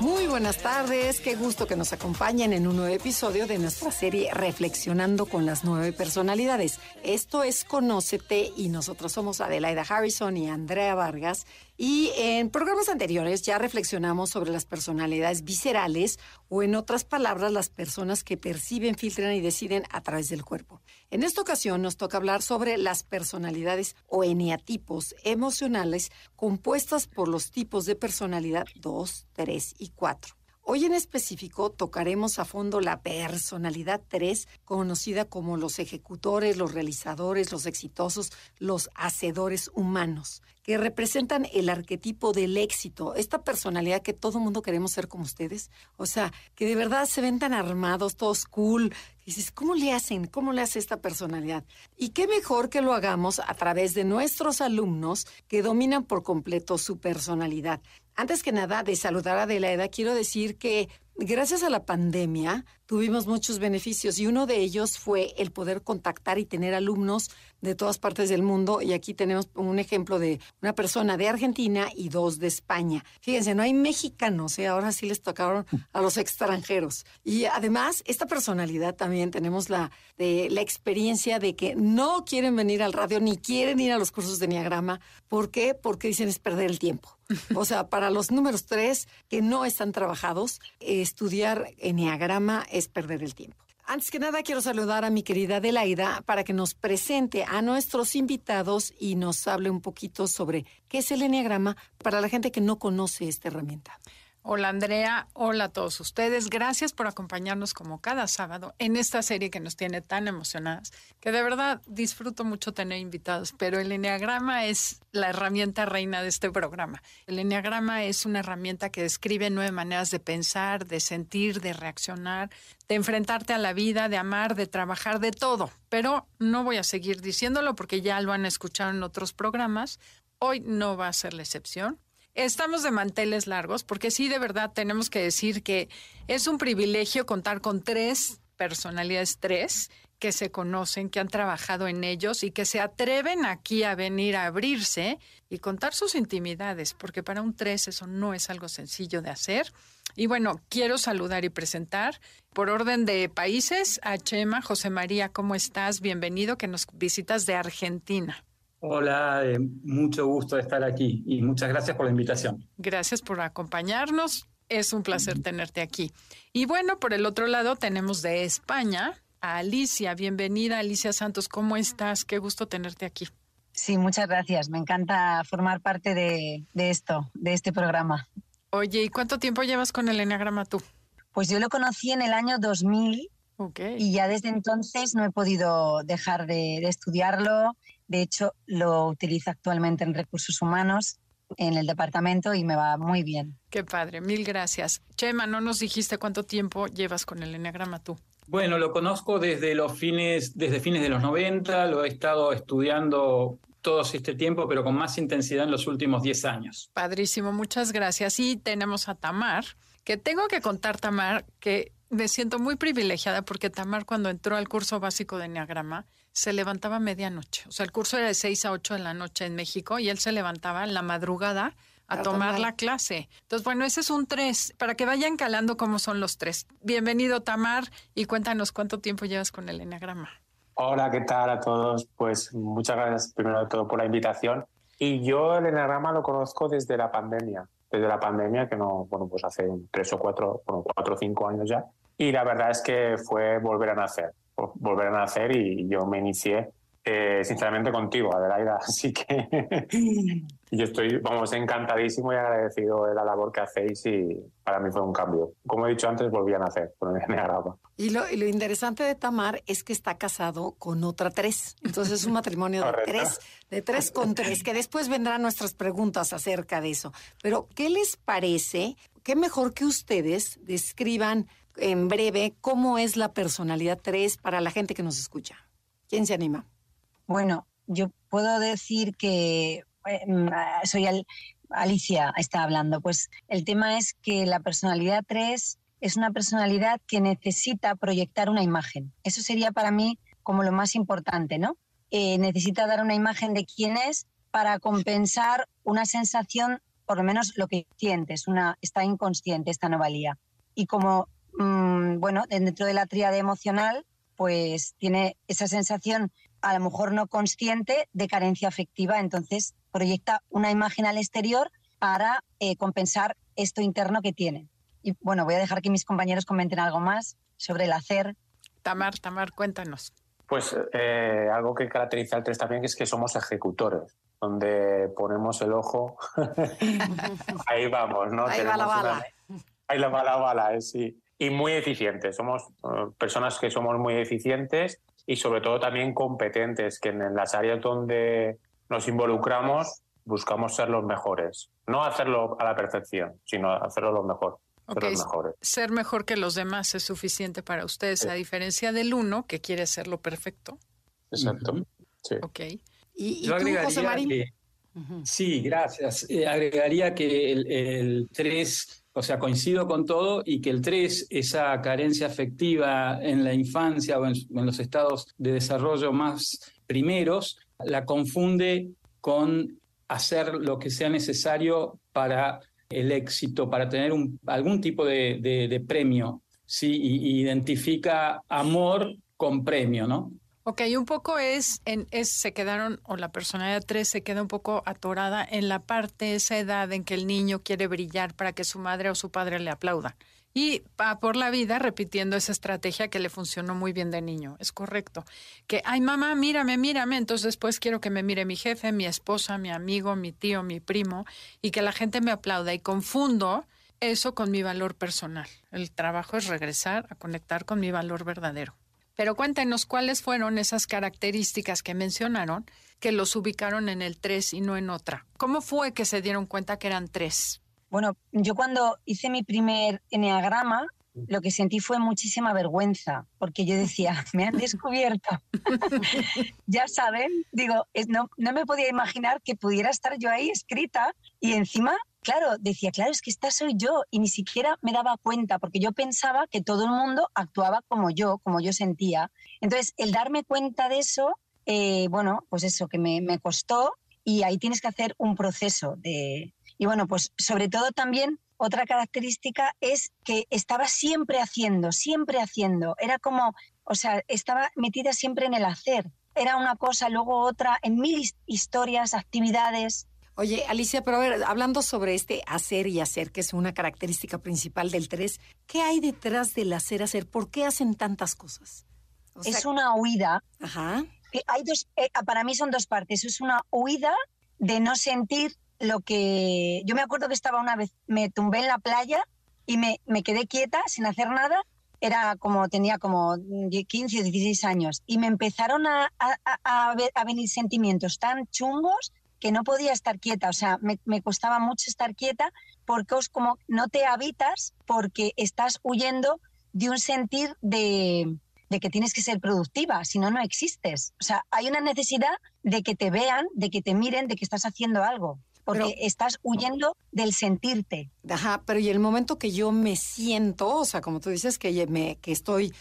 Muy buenas tardes, qué gusto que nos acompañen en un nuevo episodio de nuestra serie Reflexionando con las nueve personalidades. Esto es Conócete y nosotros somos Adelaida Harrison y Andrea Vargas y en programas anteriores ya reflexionamos sobre las personalidades viscerales o en otras palabras las personas que perciben, filtran y deciden a través del cuerpo. En esta ocasión nos toca hablar sobre las personalidades o eneatipos emocionales compuestas por los tipos de personalidad 2, 3 y 4. Hoy en específico tocaremos a fondo la personalidad 3, conocida como los ejecutores, los realizadores, los exitosos, los hacedores humanos, que representan el arquetipo del éxito, esta personalidad que todo mundo queremos ser como ustedes, o sea, que de verdad se ven tan armados, todos cool, dices, ¿cómo le hacen? ¿Cómo le hace esta personalidad? Y qué mejor que lo hagamos a través de nuestros alumnos que dominan por completo su personalidad. Antes que nada, de saludar a Adelaida, quiero decir que gracias a la pandemia tuvimos muchos beneficios y uno de ellos fue el poder contactar y tener alumnos de todas partes del mundo y aquí tenemos un ejemplo de una persona de Argentina y dos de España. Fíjense, no hay mexicanos, ¿eh? ahora sí les tocaron a los extranjeros. Y además, esta personalidad también tenemos la, la experiencia de que no quieren venir al radio ni quieren ir a los cursos de Enneagrama. ¿Por qué? Porque dicen es perder el tiempo. O sea, para los números tres que no están trabajados, estudiar Enneagrama es perder el tiempo. Antes que nada, quiero saludar a mi querida Adelaida para que nos presente a nuestros invitados y nos hable un poquito sobre qué es el Enneagrama para la gente que no conoce esta herramienta. Hola Andrea, hola a todos ustedes. Gracias por acompañarnos como cada sábado en esta serie que nos tiene tan emocionadas, que de verdad disfruto mucho tener invitados, pero el Enneagrama es la herramienta reina de este programa. El Enneagrama es una herramienta que describe nueve maneras de pensar, de sentir, de reaccionar, de enfrentarte a la vida, de amar, de trabajar, de todo. Pero no voy a seguir diciéndolo porque ya lo han escuchado en otros programas. Hoy no va a ser la excepción Estamos de manteles largos porque sí, de verdad, tenemos que decir que es un privilegio contar con tres personalidades, tres, que se conocen, que han trabajado en ellos y que se atreven aquí a venir a abrirse y contar sus intimidades, porque para un tres eso no es algo sencillo de hacer. Y bueno, quiero saludar y presentar por orden de países a Chema, José María, ¿cómo estás? Bienvenido, que nos visitas de Argentina. Hola, eh, mucho gusto de estar aquí y muchas gracias por la invitación. Gracias por acompañarnos. Es un placer tenerte aquí. Y bueno, por el otro lado tenemos de España a Alicia. Bienvenida, Alicia Santos. ¿Cómo estás? Qué gusto tenerte aquí. Sí, muchas gracias. Me encanta formar parte de, de esto, de este programa. Oye, ¿y cuánto tiempo llevas con el Enneagrama tú? Pues yo lo conocí en el año 2000 okay. y ya desde entonces no he podido dejar de, de estudiarlo de hecho, lo utilizo actualmente en recursos humanos en el departamento y me va muy bien. Qué padre, mil gracias. Chema, no nos dijiste cuánto tiempo llevas con el Enneagrama tú. Bueno, lo conozco desde los fines, desde fines de los 90, lo he estado estudiando todo este tiempo, pero con más intensidad en los últimos 10 años. Padrísimo, muchas gracias. Y tenemos a Tamar, que tengo que contar, Tamar, que me siento muy privilegiada porque Tamar cuando entró al curso básico de Enneagrama se levantaba a medianoche. O sea, el curso era de 6 a 8 de la noche en México y él se levantaba en la madrugada a, tomar, la clase. Entonces, bueno, ese es un 3, para que vayan calando cómo son los tres. Bienvenido, Tamar, y cuéntanos cuánto tiempo llevas con el Enneagrama. Hola, ¿qué tal a todos? Pues muchas gracias primero de todo por la invitación. Y yo el Enneagrama lo conozco desde la pandemia, desde la pandemia que no, bueno, pues hace tres o cuatro, bueno, cuatro o cinco años ya. Y la verdad es que fue volver a nacer volver a nacer y yo me inicié eh, sinceramente contigo, Adelaida. Así que Yo estoy, vamos, encantadísimo y agradecido de la labor que hacéis y para mí fue un cambio. Como he dicho antes, volví a nacer con el Enneagrama. Y lo, y lo interesante de Tamar es que está casado con otra tres. Entonces es un matrimonio de tres, de tres con tres, que después vendrán nuestras preguntas acerca de eso. Pero, ¿qué les parece? Qué mejor que ustedes describan en breve cómo es la personalidad tres para la gente que nos escucha. ¿Quién se anima? Bueno, yo puedo decir que eh, mm, soy Alicia, está hablando. Pues el tema es que la personalidad 3 es una personalidad que necesita proyectar una imagen. Eso sería para mí como lo más importante, ¿no? Eh, necesita dar una imagen de quién es para compensar una sensación, por lo menos lo que sientes, una, está inconsciente esta anomalía. Y como, mm, bueno, dentro de la tríada emocional, pues tiene esa sensación a lo mejor no consciente de carencia afectiva, entonces proyecta una imagen al exterior para eh, compensar esto interno que tiene. Y bueno, voy a dejar que mis compañeros comenten algo más sobre el hacer. Tamar, Tamar, cuéntanos. Pues eh, algo que caracteriza al 3 también es que somos ejecutores, donde ponemos el ojo. ahí vamos, ¿no? Ahí va la bala. Ahí va la bala, eh, sí. Y muy eficientes. Somos personas que somos muy eficientes y sobre todo también competentes, que en las áreas donde nos involucramos buscamos ser los mejores. No hacerlo a la perfección, sino hacerlo lo mejor. Ser, los mejores. ser mejor que los demás es suficiente para ustedes, a diferencia del uno que quiere hacerlo perfecto. Exacto. Sí. Ok. ¿Y, Yo tú, José Marín? Que, Sí, gracias. Eh, agregaría que el 3 o sea, coincido con todo y que el 3, esa carencia afectiva en la infancia o en, los estados de desarrollo más primeros, la confunde con hacer lo que sea necesario para el éxito, para tener algún tipo de, premio, ¿sí? Y, identifica amor con premio, ¿no? Ok, un poco es, en, es, se quedaron, o la personalidad 3 se queda un poco atorada en la parte, esa edad en que el niño quiere brillar para que su madre o su padre le aplaudan. Y va por la vida repitiendo esa estrategia que le funcionó muy bien de niño. Es correcto. Que, ay, mamá, mírame, mírame. Entonces después quiero que me mire mi jefe, mi esposa, mi amigo, mi tío, mi primo, y que la gente me aplauda. Y confundo eso con mi valor personal. El trabajo es regresar a conectar con mi valor verdadero. Pero cuéntenos cuáles fueron esas características que mencionaron que los ubicaron en el 3 y no en otra. ¿Cómo fue que se dieron cuenta que eran tres? Bueno, yo cuando hice mi primer enneagrama, lo que sentí fue muchísima vergüenza, porque yo decía, me han descubierto. ya saben, digo, no, no me podía imaginar que pudiera estar yo ahí escrita y encima claro, decía, claro, es que esta soy yo y ni siquiera me daba cuenta porque yo pensaba que todo el mundo actuaba como yo, como yo sentía. Entonces, el darme cuenta de eso, eh, bueno, pues eso que me, me costó y ahí tienes que hacer un proceso de... Y bueno, pues sobre todo también otra característica es que estaba siempre haciendo, siempre haciendo. Era como, o sea, estaba metida siempre en el hacer. Era una cosa, luego otra, en mil historias, actividades. Oye, Alicia, pero a ver, hablando sobre este hacer y hacer, que es una característica principal del 3, ¿qué hay detrás del hacer, hacer? ¿Por qué hacen tantas cosas? es una huida. Ajá. Hay dos, eh, para mí son dos partes. Es una huida de no sentir lo que... Yo me acuerdo que estaba una vez, me tumbé en la playa y me, me quedé quieta sin hacer nada. Era como, tenía como 15 o 16 años. Y me empezaron a, a, a venir sentimientos tan chungos que no podía estar quieta, o sea, me, costaba mucho estar quieta porque os como no te habitas porque estás huyendo de un sentir de, que tienes que ser productiva, si no, no existes. O sea, hay una necesidad de que te vean, de que te miren, de que estás haciendo algo porque estás huyendo del sentirte. Ajá, pero y el momento que yo me siento, o sea, como tú dices, que, me, que estoy,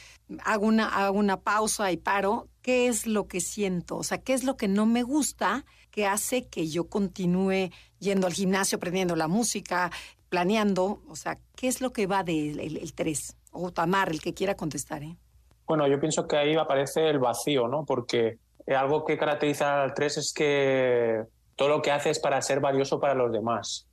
hago una, hago una pausa y paro, ¿qué es lo que siento? O sea, ¿qué es lo que no me gusta que hace que yo continúe yendo al gimnasio, aprendiendo la música, planeando? O sea, ¿qué es lo que va del el, 3? O Tamar, el que quiera contestar, ¿eh? Bueno, yo pienso que ahí aparece el vacío, ¿no? Porque algo que caracteriza al 3 es que todo lo que hace es para ser valioso para los demás,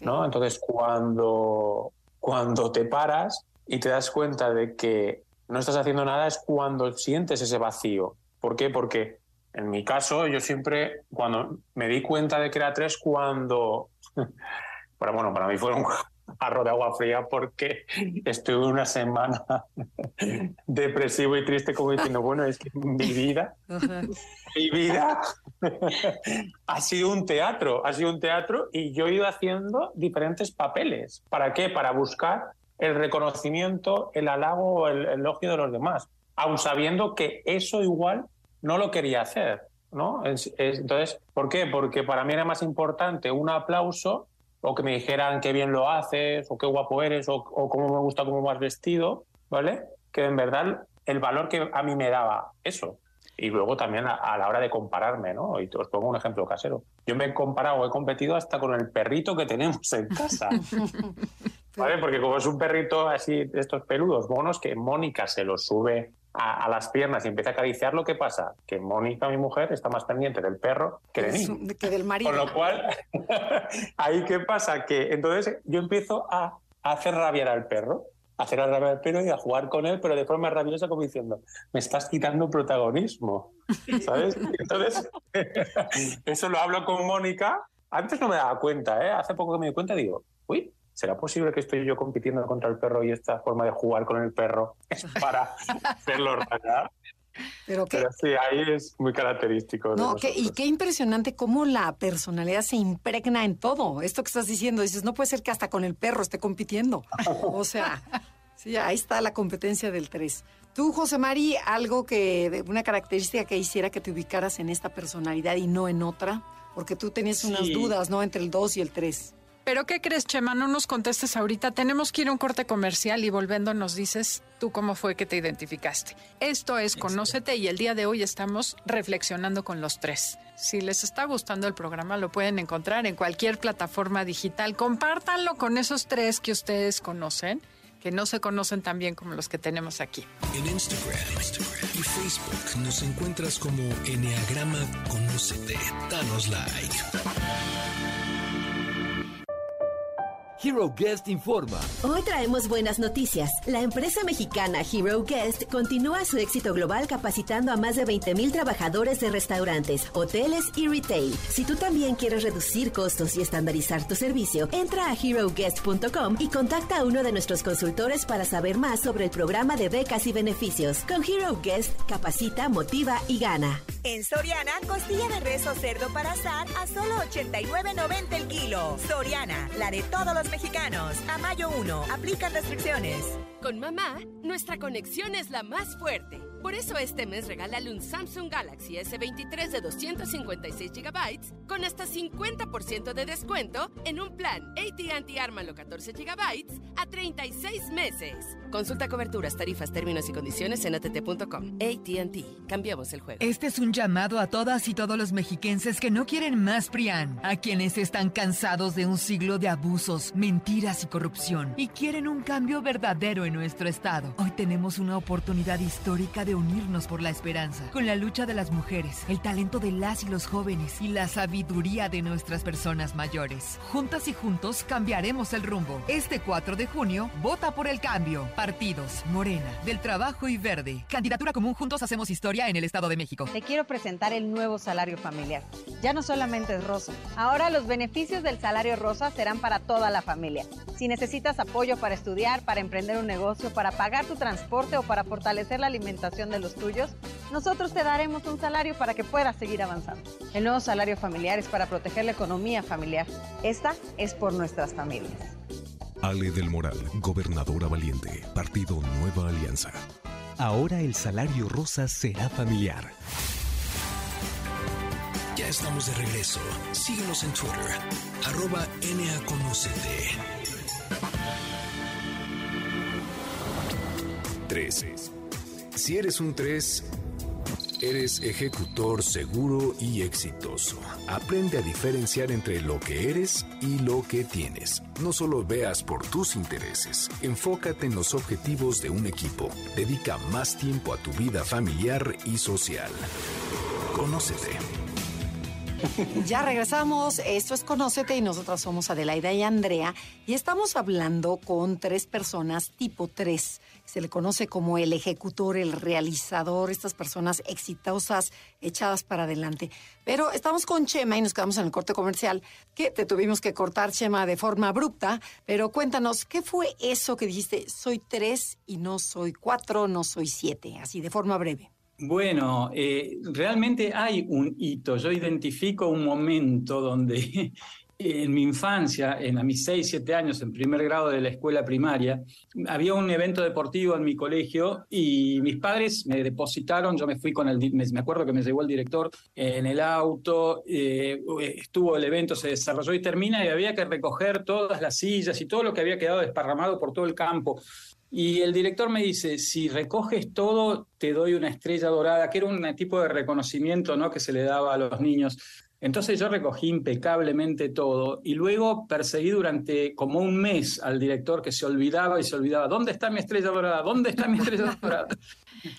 ¿no? Entonces, cuando, cuando te paras y te das cuenta de que no estás haciendo nada es cuando sientes ese vacío. ¿Por qué? Porque En mi caso, yo siempre, cuando me di cuenta de que era tres, cuando, pero bueno, para mí fue un jarro de agua fría porque estuve una semana depresivo y triste como diciendo, bueno, es que mi vida, mi vida ha sido un teatro, ha sido un teatro y yo he ido haciendo diferentes papeles. ¿Para qué? Para buscar el reconocimiento, el halago, el, elogio de los demás, aun sabiendo que eso igual no lo quería hacer. ¿no? entonces, ¿por qué? Porque para mí era más importante un aplauso o que me dijeran qué bien lo haces, o qué guapo eres, o, cómo me gusta cómo vas vestido, ¿vale? Que en verdad el valor que a mí me daba eso. Y luego también a, la hora de compararme, ¿no? Y os pongo un ejemplo casero. Yo me he comparado, he competido hasta con el perrito que tenemos en casa. ¿Vale? Porque como es un perrito así estos peludos monos que Mónica se lo sube a, las piernas y empieza a acariciar, ¿qué pasa? Que Mónica, mi mujer, está más pendiente del perro que de mí. Que del marido. Con lo cual, ahí qué pasa? Que entonces yo empiezo a, hacer rabiar al perro, a hacer rabiar al perro y a jugar con él, pero de forma rabiosa como diciendo, me estás quitando protagonismo, ¿sabes? Entonces, eso lo hablo con Mónica. Antes no me daba cuenta, ¿eh? Hace poco que me di cuenta digo, uy, ¿será posible que estoy yo compitiendo contra el perro y esta forma de jugar con el perro es para hacerlo rayar? Pero, sí, ahí es muy característico. No, y qué impresionante cómo la personalidad se impregna en todo. Esto que estás diciendo, dices, no puede ser que hasta con el perro esté compitiendo. o sea, sí, ahí está la competencia del 3. Tú, José Mari, algo que, una característica que hiciera que te ubicaras en esta personalidad y no en otra, porque tú tenías unas dudas, ¿no? Entre el 2 y el 3. Pero ¿qué crees, Chema? No nos contestes ahorita. Tenemos que ir a un corte comercial y volviendo nos dices tú cómo fue que te identificaste. Esto es Conócete y el día de hoy estamos reflexionando con los tres. Si les está gustando el programa, lo pueden encontrar en cualquier plataforma digital. Compártanlo con esos tres que ustedes conocen, que no se conocen tan bien como los que tenemos aquí. En Instagram, Instagram y Facebook nos encuentras como Enneagrama Conócete. Danos like. Hero Guest informa. Hoy traemos buenas noticias. La empresa mexicana Hero Guest continúa su éxito global capacitando a más de 20.000 trabajadores de restaurantes, hoteles y retail. Si tú también quieres reducir costos y estandarizar tu servicio, entra a heroguest.com y contacta a uno de nuestros consultores para saber más sobre el programa de becas y beneficios. Con Hero Guest, capacita, motiva y gana. En Soriana, costilla de res o cerdo para asar a solo 89.90 el kilo. Soriana, la de todos los mexicanos. A mayo 1, aplican restricciones. Con mamá, nuestra conexión es la más fuerte. Por eso este mes regálale un Samsung Galaxy S23 de 256 GB con hasta 50% de descuento en un plan AT&T Ármalo 14 GB a 36 meses. Consulta coberturas, tarifas, términos y condiciones en att.com. AT&T. Cambiamos el juego. Este es un llamado a todas y todos los mexiquenses que no quieren más PRIAN, a quienes están cansados de un siglo de abusos, mentiras y corrupción y quieren un cambio verdadero en nuestro estado. Hoy tenemos una oportunidad histórica de unirnos por la esperanza, con la lucha de las mujeres, el talento de las y los jóvenes y la sabiduría de nuestras personas mayores. Juntas y juntos cambiaremos el rumbo. Este 4 de junio, vota por el cambio. Partidos, Morena, del Trabajo y Verde. Candidatura común Juntos Hacemos Historia en el Estado de México. Te quiero presentar el nuevo salario familiar. Ya no solamente es rosa. Ahora los beneficios del salario rosa serán para toda la familia. Si necesitas apoyo para estudiar, para emprender un negocio, para pagar tu transporte o para fortalecer la alimentación, de los tuyos, nosotros te daremos un salario para que puedas seguir avanzando. El nuevo salario familiar es para proteger la economía familiar. Esta es por nuestras familias. Ale del Moral, gobernadora valiente, Partido Nueva Alianza. Ahora el salario rosa será familiar. Ya estamos de regreso. Síguenos en Twitter, arroba NAConocete. 13. Si eres un 3, eres ejecutor seguro y exitoso. Aprende a diferenciar entre lo que eres y lo que tienes. No solo veas por tus intereses, enfócate en los objetivos de un equipo. Dedica más tiempo a tu vida familiar y social. Conócete. Ya regresamos, esto es Conócete y nosotras somos Adelaida y Andrea y estamos hablando con tres personas tipo 3. Se le conoce como el ejecutor, el realizador, estas personas exitosas, echadas para adelante. Pero estamos con Chema y nos quedamos en el corte comercial, que te tuvimos que cortar, Chema, de forma abrupta. Pero cuéntanos, ¿qué fue eso que dijiste? Soy tres y no soy cuatro, no soy siete, así de forma breve. Bueno, eh, realmente hay un hito. Yo identifico un momento donde en mi infancia, en a mis 6, 7 años, en primer grado de la escuela primaria, había un evento deportivo en mi colegio y mis padres me depositaron, yo me fui con el, me acuerdo que me llevó el director en el auto, eh, estuvo el evento, se desarrolló y termina y había que recoger todas las sillas y todo lo que había quedado desparramado por todo el campo. Y el director me dice, si recoges todo, te doy una estrella dorada, que era un tipo de reconocimiento ¿no? que se le daba a los niños. Entonces yo recogí impecablemente todo y luego perseguí durante como un mes al director que se olvidaba y se olvidaba, ¿dónde está mi estrella dorada? ¿Dónde está mi estrella dorada?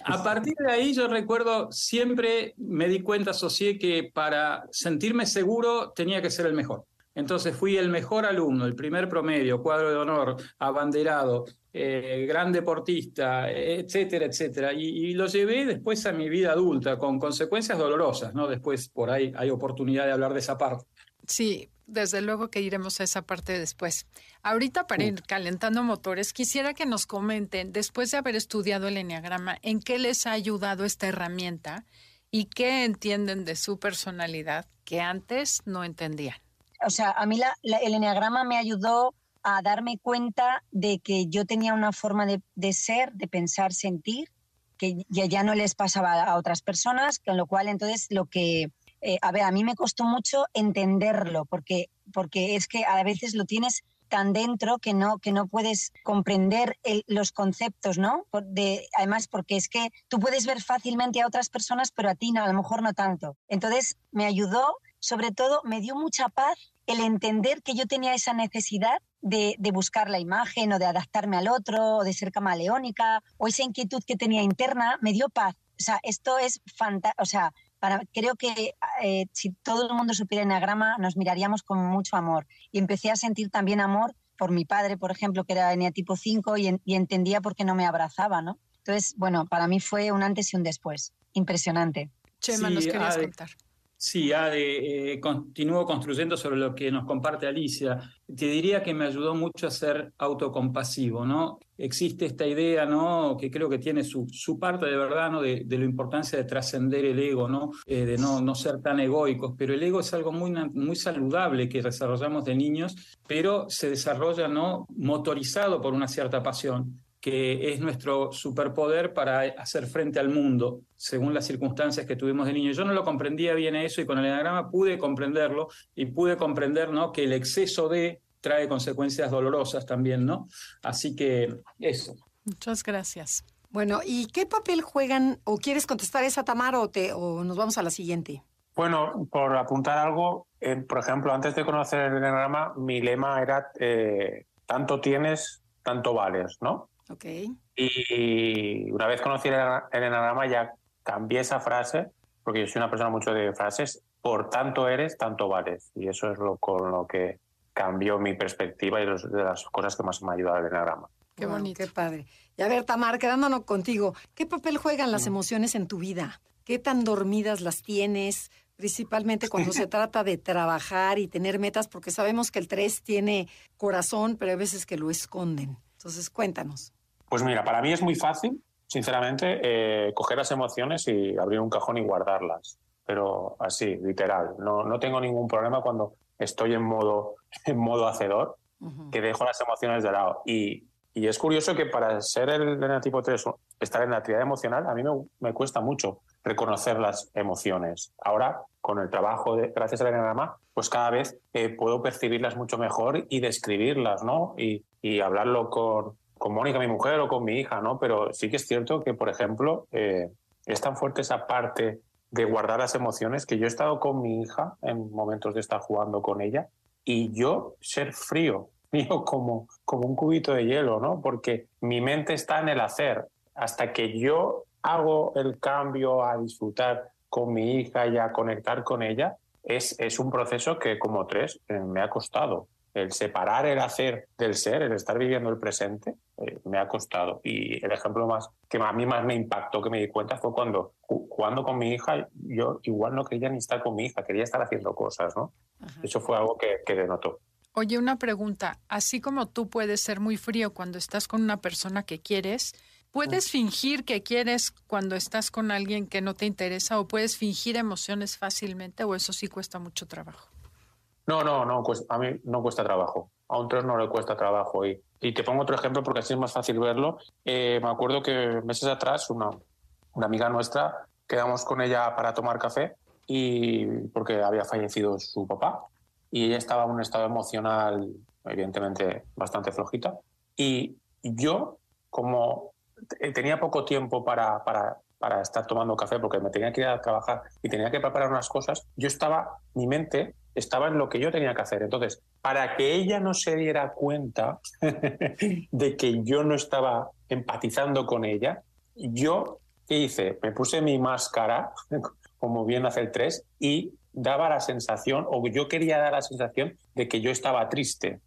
A partir de ahí yo recuerdo, siempre me di cuenta, asocié que para sentirme seguro tenía que ser el mejor. Entonces fui el mejor alumno, el primer promedio, cuadro de honor, abanderado, eh, gran deportista, etcétera, etcétera. Y, lo llevé después a mi vida adulta, con consecuencias dolorosas, ¿no? Después por ahí hay oportunidad de hablar de esa parte. Sí, desde luego que iremos a esa parte después. Ahorita para ir calentando motores, quisiera que nos comenten, después de haber estudiado el Enneagrama, en qué les ha ayudado esta herramienta y qué entienden de su personalidad que antes no entendían. O sea, a mí el Enneagrama me ayudó a darme cuenta de que yo tenía una forma de, ser, de pensar, sentir, que ya, no les pasaba a otras personas, con lo cual entonces lo que, eh, a ver, a mí me costó mucho entenderlo, porque, porque es que a veces lo tienes tan dentro que no, que no puedes comprender los conceptos, ¿no? De, además, porque es que tú puedes ver fácilmente a otras personas, pero a ti no, a lo mejor no tanto. Entonces, me ayudó, sobre todo, me dio mucha paz el entender que yo tenía esa necesidad de, buscar la imagen o de adaptarme al otro o de ser camaleónica o esa inquietud que tenía interna me dio paz. O sea, esto es fantástico. O sea, para, creo que eh, si todo el mundo supiera enagrama nos miraríamos con mucho amor. Y empecé a sentir también amor por mi padre, por ejemplo, que era tipo 5 y, y entendía por qué no me abrazaba, ¿no? Entonces, bueno, para mí fue un antes y un después. Impresionante. Chema, nos querías contar. Sí, Ade, eh, continúo construyendo sobre lo que nos comparte Alicia. Te diría que me ayudó mucho a ser autocompasivo, ¿no? Existe esta idea, ¿no? Que creo que tiene su, su parte de verdad, ¿no? De, de la importancia de trascender el ego, ¿no? Eh, de no, no ser tan egoicos. Pero el ego es algo muy, muy saludable que desarrollamos de niños, pero se desarrolla, ¿no? Motorizado por una cierta pasión que es nuestro superpoder para hacer frente al mundo, según las circunstancias que tuvimos de niño. Yo no lo comprendía bien eso y con el enagrama pude comprenderlo y pude comprender ¿no? que el exceso de trae consecuencias dolorosas también, ¿no? Así que eso. Muchas gracias. Bueno, ¿y qué papel juegan? ¿O quieres contestar esa, Tamara, o, te, o nos vamos a la siguiente? Bueno, por apuntar algo, eh, por ejemplo, antes de conocer el enagrama, mi lema era eh, tanto tienes, tanto vales, ¿no? Y una vez conocí el enagrama ya cambié esa frase, porque yo soy una persona mucho de frases, por tanto eres, tanto vales. Y eso es lo con lo que cambió mi perspectiva y de las cosas que más me ha ayudado el enagrama. Qué bonito. qué padre. Y a ver, Tamar, quedándonos contigo, ¿qué papel juegan las mm. emociones en tu vida? ¿Qué tan dormidas las tienes? Principalmente cuando se trata de trabajar y tener metas, porque sabemos que el 3 tiene corazón, pero hay veces que lo esconden. Entonces, cuéntanos. Pues mira, para mí es muy fácil, sinceramente, eh, coger las emociones y abrir un cajón y guardarlas. Pero así, literal. No, no tengo ningún problema cuando estoy en modo, en modo hacedor, que dejo las emociones de lado. Y, y es curioso que para ser el tipo 3, estar en la actividad emocional, a mí me, me, cuesta mucho reconocer las emociones. Ahora, con el trabajo, de, gracias al enagrama, pues cada vez eh, puedo percibirlas mucho mejor y describirlas, ¿no? Y, y hablarlo con, con Mónica, mi mujer, o con mi hija, ¿no? Pero sí que es cierto que, por ejemplo, eh, es tan fuerte esa parte de guardar las emociones que yo he estado con mi hija en momentos de estar jugando con ella y yo ser frío, frío como, como un cubito de hielo, ¿no? Porque mi mente está en el hacer. Hasta que yo hago el cambio a disfrutar con mi hija y a conectar con ella, es, es un proceso que como tres eh, me ha costado. El separar el hacer del ser, el estar viviendo el presente, eh, me ha costado. Y el ejemplo más que a mí más me impactó, que me di cuenta, fue cuando jugando con mi hija, yo igual no quería ni estar con mi hija, quería estar haciendo cosas, ¿no? Eso fue algo que, que denotó. Oye, una pregunta. Así como tú puedes ser muy frío cuando estás con una persona que quieres, ¿puedes fingir que quieres cuando estás con alguien que no te interesa o puedes fingir emociones fácilmente o eso sí cuesta mucho trabajo? No, no, no, a mí no cuesta trabajo. A un tres no le cuesta trabajo. Y, y te pongo otro ejemplo porque así es más fácil verlo. Eh, me acuerdo que meses atrás una, una amiga nuestra quedamos con ella para tomar café y porque había fallecido su papá y ella estaba en un estado emocional evidentemente bastante flojita. Y yo, como tenía poco tiempo para, para, para, estar tomando café porque me tenía que ir a trabajar y tenía que preparar unas cosas, yo estaba, mi mente estaba en lo que yo tenía que hacer. Entonces, para que ella no se diera cuenta de que yo no estaba empatizando con ella, yo, ¿qué hice? Me puse mi máscara, como bien hace el 3, y daba la sensación, o yo quería dar la sensación de que yo estaba triste,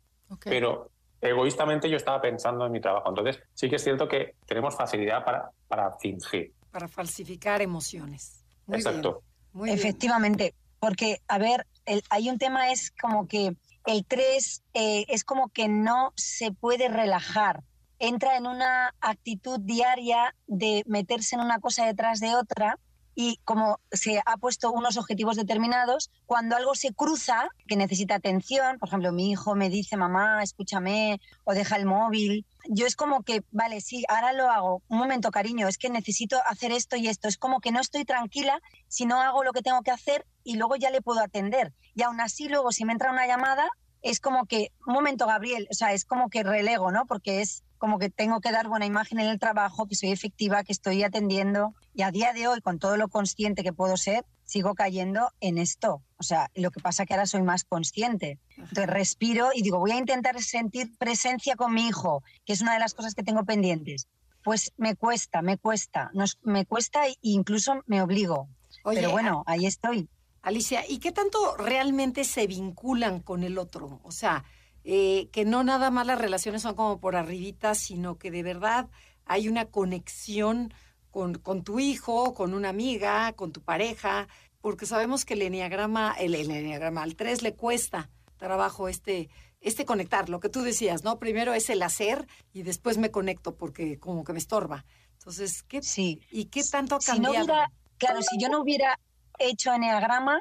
pero egoístamente yo estaba pensando en mi trabajo. Entonces, sí que es cierto que tenemos facilidad para, para fingir. Para falsificar emociones. Exacto. Efectivamente, porque, a ver, hay un tema, es como que el 3 eh, es como que no se puede relajar. Entra en una actitud diaria de meterse en una cosa detrás de otra y como se ha puesto unos objetivos determinados, cuando algo se cruza, que necesita atención, por ejemplo, mi hijo me dice, mamá, escúchame, o deja el móvil, yo es como que, vale, sí, ahora lo hago, un momento, cariño, es que necesito hacer esto y esto, es como que no estoy tranquila si no hago lo que tengo que hacer y luego ya le puedo atender. Y aún así, luego, si me entra una llamada, es como que, un momento, Gabriel, o sea, es como que relego, ¿no? Porque es como que tengo que dar buena imagen en el trabajo, que soy efectiva, que estoy atendiendo. Y a día de hoy, con todo lo consciente que puedo ser, sigo cayendo en esto. O sea, lo que pasa es que ahora soy más consciente. Entonces respiro y digo, voy a intentar sentir presencia con mi hijo, que es una de las cosas que tengo pendientes. Pues me cuesta, me cuesta, nos, me cuesta e incluso me obligo. Pero bueno, ahí estoy. Alicia, ¿y qué tanto realmente se vinculan con el otro? O sea, eh, que no nada más las relaciones son como por arribita, sino que de verdad hay una conexión con, con tu hijo, con una amiga, con tu pareja, porque sabemos que el enneagrama, el, el enneagrama al 3 le cuesta trabajo este, este conectar, lo que tú decías, ¿no? Primero es el hacer y después me conecto porque como que me estorba. Entonces, ¿qué, sí. ¿y qué tanto ha cambiado? claro, si yo no hubiera hecho enneagrama,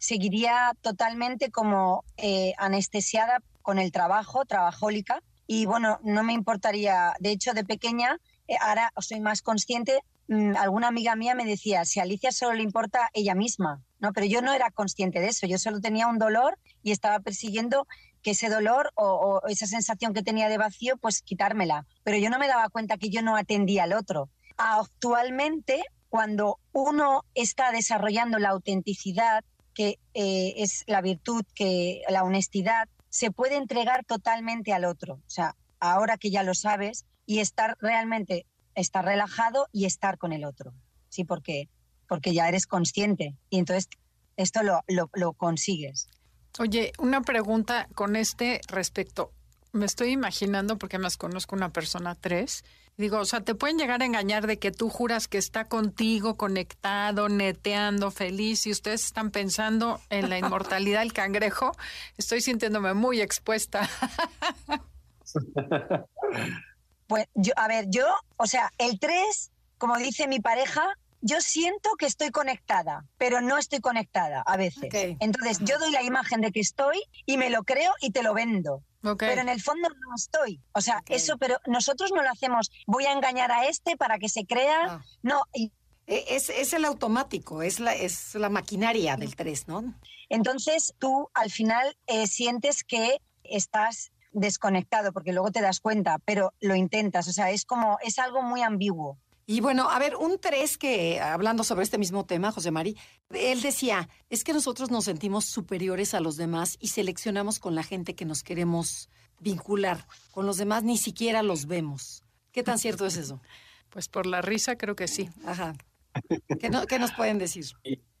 seguiría totalmente como eh, anestesiada con el trabajo, trabajólica. Y bueno, no me importaría, de hecho, de pequeña, eh, ahora soy más consciente. Mm, alguna amiga mía me decía, si a Alicia solo le importa ella misma, ¿no? Pero yo no era consciente de eso, yo solo tenía un dolor y estaba persiguiendo que ese dolor o, o esa sensación que tenía de vacío, pues quitármela. Pero yo no me daba cuenta que yo no atendía al otro. Actualmente, cuando uno está desarrollando la autenticidad, que eh, es la virtud, que la honestidad, se puede entregar totalmente al otro. O sea, ahora que ya lo sabes, y estar realmente, estar relajado y estar con el otro. Sí, porque, porque ya eres consciente. Y entonces esto lo, lo, lo consigues. Oye, una pregunta con este respecto. Me estoy imaginando, porque más conozco una persona tres, Digo, o sea, te pueden llegar a engañar de que tú juras que está contigo, conectado, neteando, feliz, y ustedes están pensando en la inmortalidad del cangrejo. Estoy sintiéndome muy expuesta. Pues yo, a ver, yo, o sea, el 3, como dice mi pareja, yo siento que estoy conectada, pero no estoy conectada a veces. Entonces, yo doy la imagen de que estoy y me lo creo y te lo vendo. Pero en el fondo no estoy. O sea, eso, pero nosotros no lo hacemos. Voy a engañar a este para que se crea. Ah. No. E, es, es, el automático, es la, es la maquinaria del 3, ¿no? Entonces tú al final eh, sientes que estás desconectado porque luego te das cuenta, pero lo intentas. O sea, es como, es algo muy ambiguo. Y bueno, a ver, un tres que, hablando sobre este mismo tema, José Mari, él decía, es que nosotros nos sentimos superiores a los demás y seleccionamos con la gente que nos queremos vincular. Con los demás ni siquiera los vemos. ¿Qué tan cierto es eso? Pues por la risa creo que sí. Ajá. ¿Qué, nos pueden decir?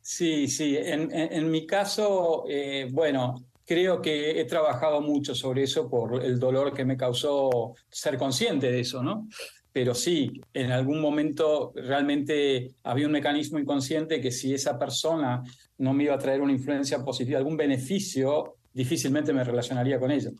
Sí, sí. En, mi caso, eh, bueno, creo que he trabajado mucho sobre eso por el dolor que me causó ser consciente de eso, ¿no? Pero sí, en algún momento realmente había un mecanismo inconsciente que si esa persona no me iba a traer una influencia positiva, algún beneficio, difícilmente me relacionaría con ella.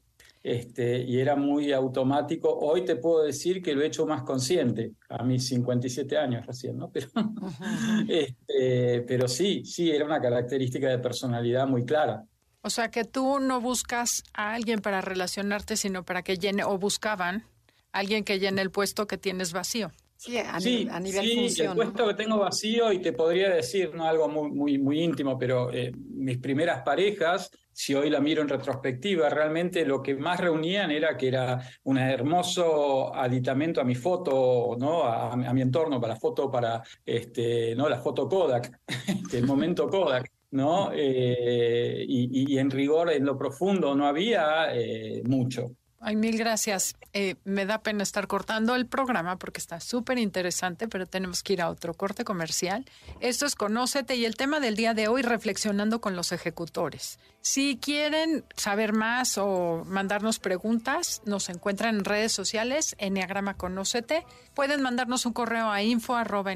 Este, y era muy automático. Hoy te puedo decir que lo he hecho más consciente, a mis 57 años recién, ¿no? Pero, este, pero sí, sí, era una característica de personalidad muy clara. O sea que tú no buscas a alguien para relacionarte, sino para que llene, o buscaban alguien que llene el puesto que tienes vacío. Sí, a, nivel sí, el puesto que tengo vacío y te podría decir, no algo muy, muy, muy íntimo, pero eh, mis primeras parejas, si hoy la miro en retrospectiva, realmente lo que más reunían era que era un hermoso aditamento a mi foto, ¿no? a, mi entorno, para la foto, para este, ¿no? la foto Kodak, este, el momento Kodak. ¿no? Eh, y, en rigor, en lo profundo, no había eh, mucho. Ay, mil gracias. Eh, me da pena estar cortando el programa porque está súper interesante, pero tenemos que ir a otro corte comercial. Esto es Conócete y el tema del día de hoy, reflexionando con los ejecutores. Si quieren saber más o mandarnos preguntas, nos encuentran en redes sociales, Enneagrama Conócete. Pueden mandarnos un correo a info arroba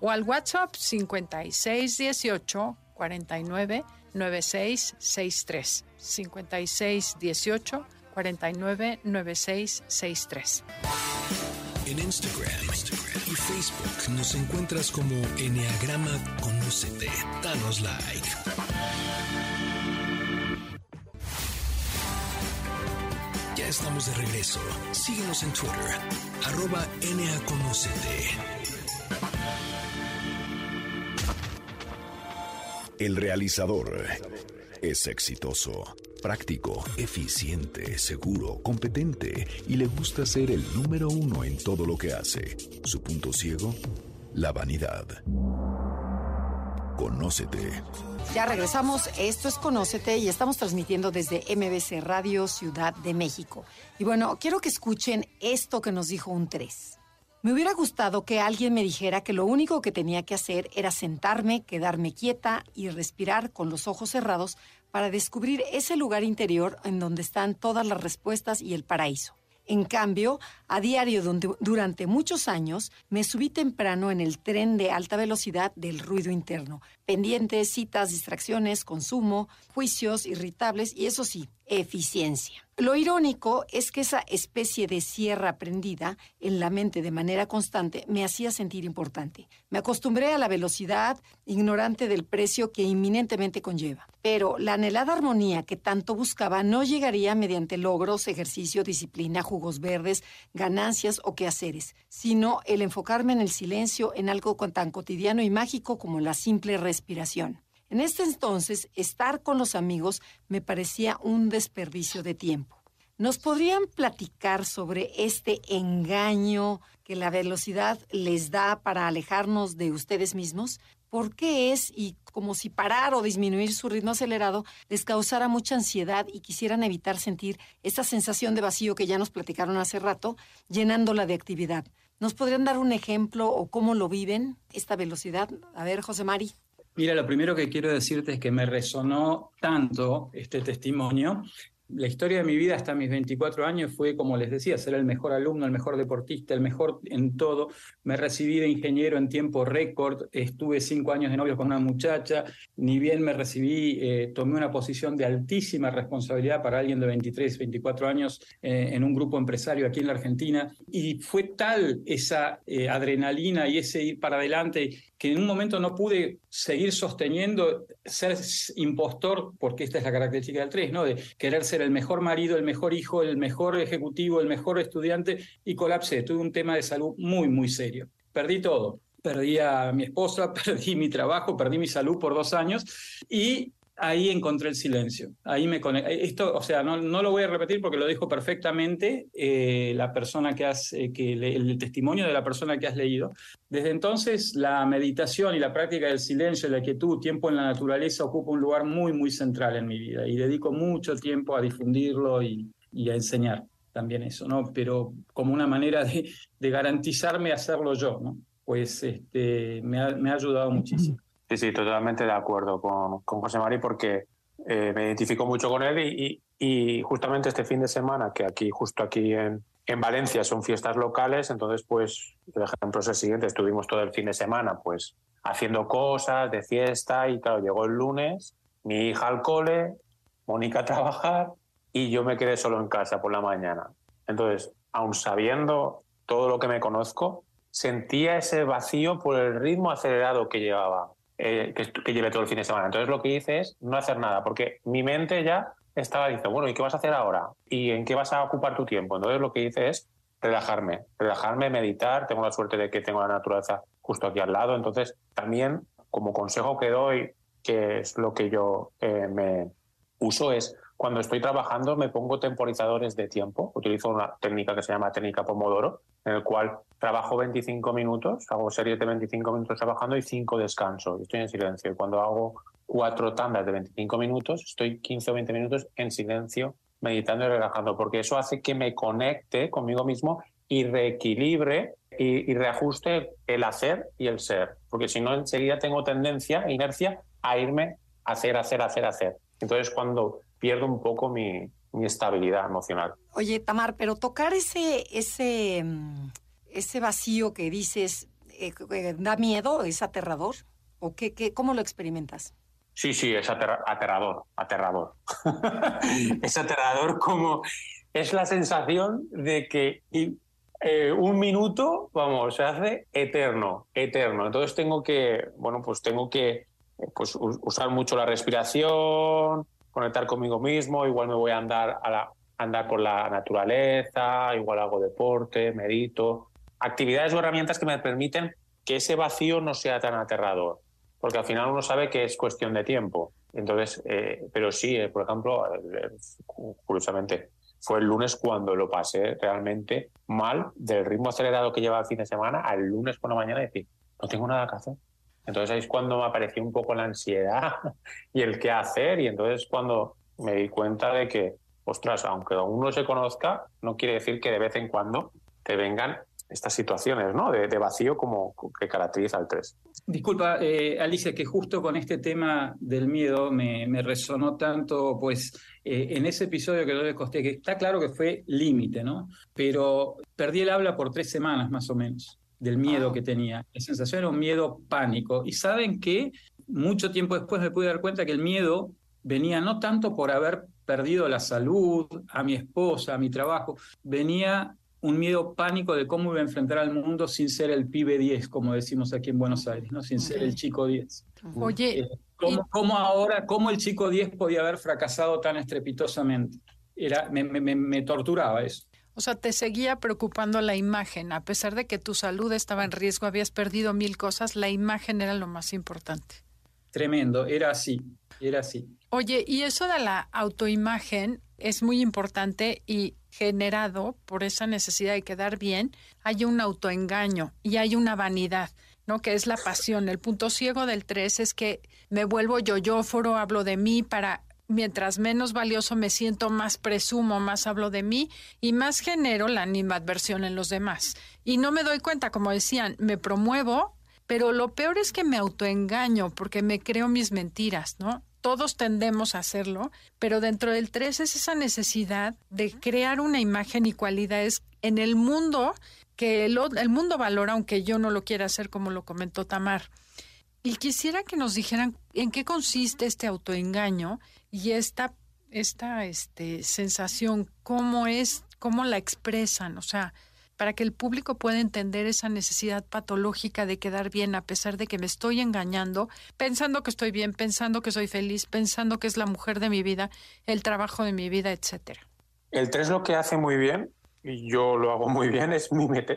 o al WhatsApp 5618 49 9663 5618 499663. En Instagram, y Facebook nos encuentras como Enneagrama Conocete. Danos like. Ya estamos de regreso. Síguenos en Twitter, arroba Conocete. El realizador es exitoso, práctico, eficiente, seguro, competente y le gusta ser el número uno en todo lo que hace. Su punto ciego, la vanidad. Conócete. Ya regresamos, esto es Conócete y estamos transmitiendo desde MBC Radio Ciudad de México. Y bueno, quiero que escuchen esto que nos dijo un 3. Me hubiera gustado que alguien me dijera que lo único que tenía que hacer era sentarme, quedarme quieta y respirar con los ojos cerrados para descubrir ese lugar interior en donde están todas las respuestas y el paraíso. En cambio, a diario durante muchos años me subí temprano en el tren de alta velocidad del ruido interno, pendientes, citas, distracciones, consumo, juicios irritables y eso sí, eficiencia. Lo irónico es que esa especie de sierra prendida en la mente de manera constante me hacía sentir importante. Me acostumbré a la velocidad, ignorante del precio que inminentemente conlleva. Pero la anhelada armonía que tanto buscaba no llegaría mediante logros, ejercicio, disciplina, jugos verdes, ganancias o quehaceres, sino el enfocarme en el silencio, en algo tan cotidiano y mágico como la simple. En este entonces, estar con los amigos me parecía un desperdicio de tiempo. ¿Nos podrían platicar sobre este engaño que la velocidad les da para alejarnos de ustedes mismos? ¿Por qué es y como si parar o disminuir su ritmo acelerado les causara mucha ansiedad y quisieran evitar sentir esa sensación de vacío que ya nos platicaron hace rato, llenándola de actividad? ¿Nos podrían dar un ejemplo o cómo lo viven esta velocidad? A ver, José Mari. Mira, lo primero que quiero decirte es que me resonó tanto este testimonio la historia de mi vida hasta mis 24 años fue, como les decía, ser el mejor alumno, el mejor deportista, el mejor en todo. Me recibí de ingeniero en tiempo récord, estuve cinco años de novio con una muchacha, ni bien me recibí, eh, tomé una posición de altísima responsabilidad para alguien de 23, 24 años eh, en un grupo empresario aquí en la Argentina. Y fue tal esa eh, adrenalina y ese ir para adelante que en un momento no pude seguir sosteniendo ser impostor, porque esta es la característica del 3, ¿no? De querer ser el mejor marido, el mejor hijo, el mejor ejecutivo, el mejor estudiante, y colapsé. Tuve un tema de salud muy, muy serio. Perdí todo. Perdí a mi esposa, perdí mi trabajo, perdí mi salud por dos años y ahí encontré el silencio. Ahí me conecté. Esto, o sea, no, no, lo voy a repetir porque lo dijo perfectamente eh, la persona que has, eh, que el testimonio de la persona que has leído. Desde entonces, la meditación y la práctica del silencio, la quietud, tiempo en la naturaleza ocupa un lugar muy, muy central en mi vida y dedico mucho tiempo a difundirlo y, y a enseñar también eso, ¿no? Pero como una manera de, de garantizarme hacerlo yo, ¿no? pues este, me, ha, me ha ayudado muchísimo. Sí, sí, totalmente de acuerdo con, con José Mari porque eh, me identifico mucho con él y, y, justamente este fin de semana, que aquí, justo aquí en, en Valencia son fiestas locales, entonces pues el ejemplo es el siguiente, estuvimos todo el fin de semana pues haciendo cosas de fiesta y claro, llegó el lunes, mi hija al cole, Mónica a trabajar y yo me quedé solo en casa por la mañana. Entonces, aun sabiendo todo lo que me conozco, sentía ese vacío por el ritmo acelerado que llevaba, eh, que, llevé todo el fin de semana. Entonces lo que hice es no hacer nada, porque mi mente ya estaba diciendo, bueno, ¿y qué vas a hacer ahora? ¿Y en qué vas a ocupar tu tiempo? Entonces lo que hice es relajarme, relajarme, meditar. Tengo la suerte de que tengo la naturaleza justo aquí al lado. Entonces también como consejo que doy, que es lo que yo eh, me uso, es cuando estoy trabajando me pongo temporizadores de tiempo. Utilizo una técnica que se llama técnica Pomodoro, en el cual trabajo 25 minutos, hago series de 25 minutos trabajando y 5 descanso. Estoy en silencio. Y cuando hago cuatro tandas de 25 minutos, estoy 15 o 20 minutos en silencio, meditando y relajando, porque eso hace que me conecte conmigo mismo y reequilibre y, y reajuste el hacer y el ser. Porque si no, enseguida tengo tendencia, inercia, a irme a hacer, hacer, hacer, hacer. Entonces, cuando pierdo un poco mi, mi estabilidad emocional. Oye, Tamar, pero tocar ese, ese, ese vacío que dices, eh, ¿da miedo? ¿Es aterrador? ¿O qué, qué, cómo lo experimentas? Sí, sí, es aterra aterrador, aterrador. es aterrador como es la sensación de que eh, un minuto, vamos, se hace eterno, eterno. Entonces tengo que, bueno, pues tengo que pues, usar mucho la respiración, conectar conmigo mismo, igual me voy a andar, a la, andar por la naturaleza, igual hago deporte, medito, actividades o herramientas que me permiten que ese vacío no sea tan aterrador, porque al final uno sabe que es cuestión de tiempo. Entonces, eh, pero sí, eh, por ejemplo, curiosamente, fue el lunes cuando lo pasé realmente mal del ritmo acelerado que lleva el fin de semana al lunes por la mañana y decir, no tengo nada que hacer. Entonces ahí es cuando me apareció un poco la ansiedad y el qué hacer y entonces cuando me di cuenta de que, ostras, aunque aún no se conozca, no quiere decir que de vez en cuando te vengan estas situaciones ¿no? de, vacío como que caracteriza al 3. Disculpa, eh, Alicia, que justo con este tema del miedo me, me resonó tanto, pues eh, en ese episodio que yo le costé, que está claro que fue límite, ¿no? Pero perdí el habla por tres semanas más o menos del miedo que tenía. La sensación era un miedo pánico. Y saben que mucho tiempo después me pude dar cuenta que el miedo venía no tanto por haber perdido la salud, a mi esposa, a mi trabajo, venía un miedo pánico de cómo iba a enfrentar al mundo sin ser el pibe 10, como decimos aquí en Buenos Aires, ¿no? sin ser el chico 10. Oye, eh, ¿cómo, ¿cómo, ahora, cómo el chico 10 podía haber fracasado tan estrepitosamente? Era, me, me, me torturaba eso. O sea, te seguía preocupando la imagen, a pesar de que tu salud estaba en riesgo, habías perdido mil cosas, la imagen era lo más importante. Tremendo, era así, era así. Oye, y eso de la autoimagen es muy importante y generado por esa necesidad de quedar bien, hay un autoengaño y hay una vanidad. ¿no? que es la pasión. El punto ciego del tres es que me vuelvo yoyóforo, hablo de mí para mientras menos valioso me siento, más presumo, más hablo de mí y más genero la animadversión en los demás. Y no me doy cuenta, como decían, me promuevo, pero lo peor es que me autoengaño porque me creo mis mentiras, ¿no? Todos tendemos a hacerlo, pero dentro del tres es esa necesidad de crear una imagen y cualidades en el mundo que el, el mundo valora, aunque yo no lo quiera hacer como lo comentó Tamar. Y quisiera que nos dijeran en qué consiste este autoengaño y esta, esta este, sensación, cómo es, cómo la expresan, o sea, para que el público pueda entender esa necesidad patológica de quedar bien a pesar de que me estoy engañando, pensando que estoy bien, pensando que soy feliz, pensando que es la mujer de mi vida, el trabajo de mi vida, etcétera. El 3 lo que hace muy bien, y yo lo hago muy bien, es